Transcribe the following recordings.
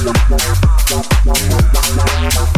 Thank you.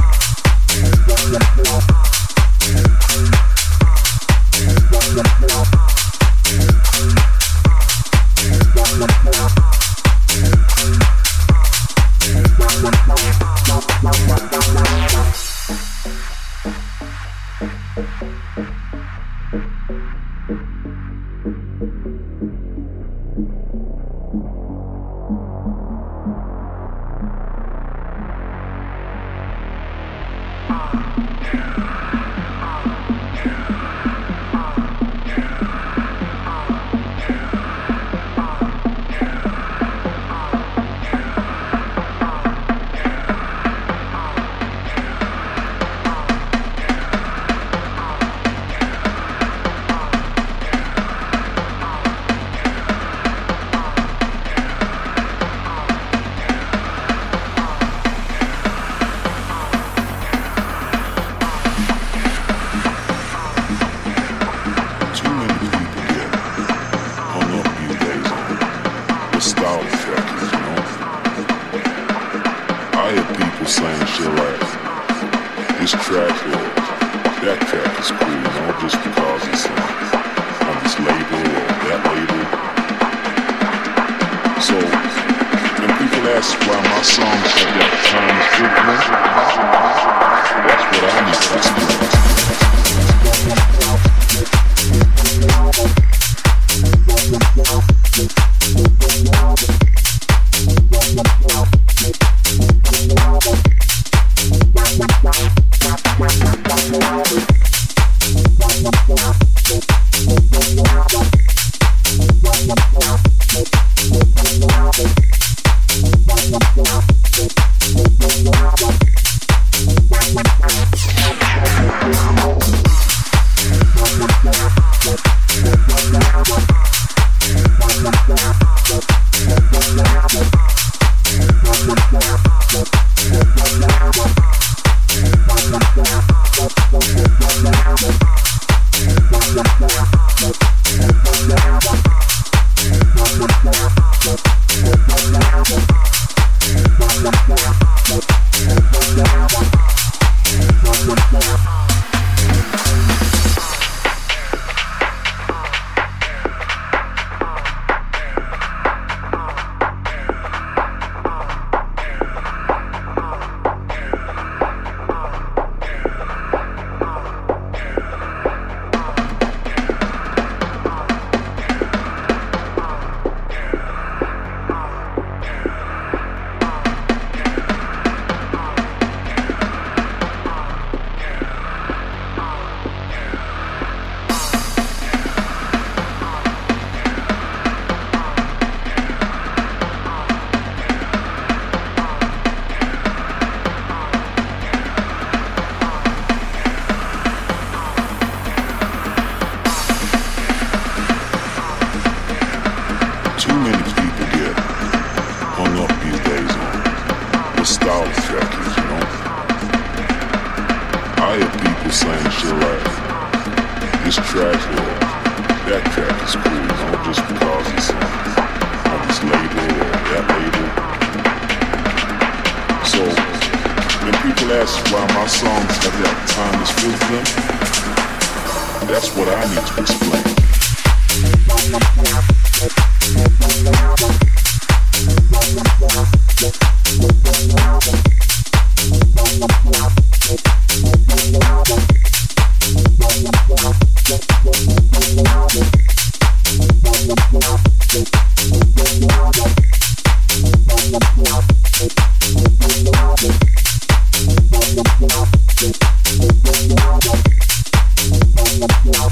Thank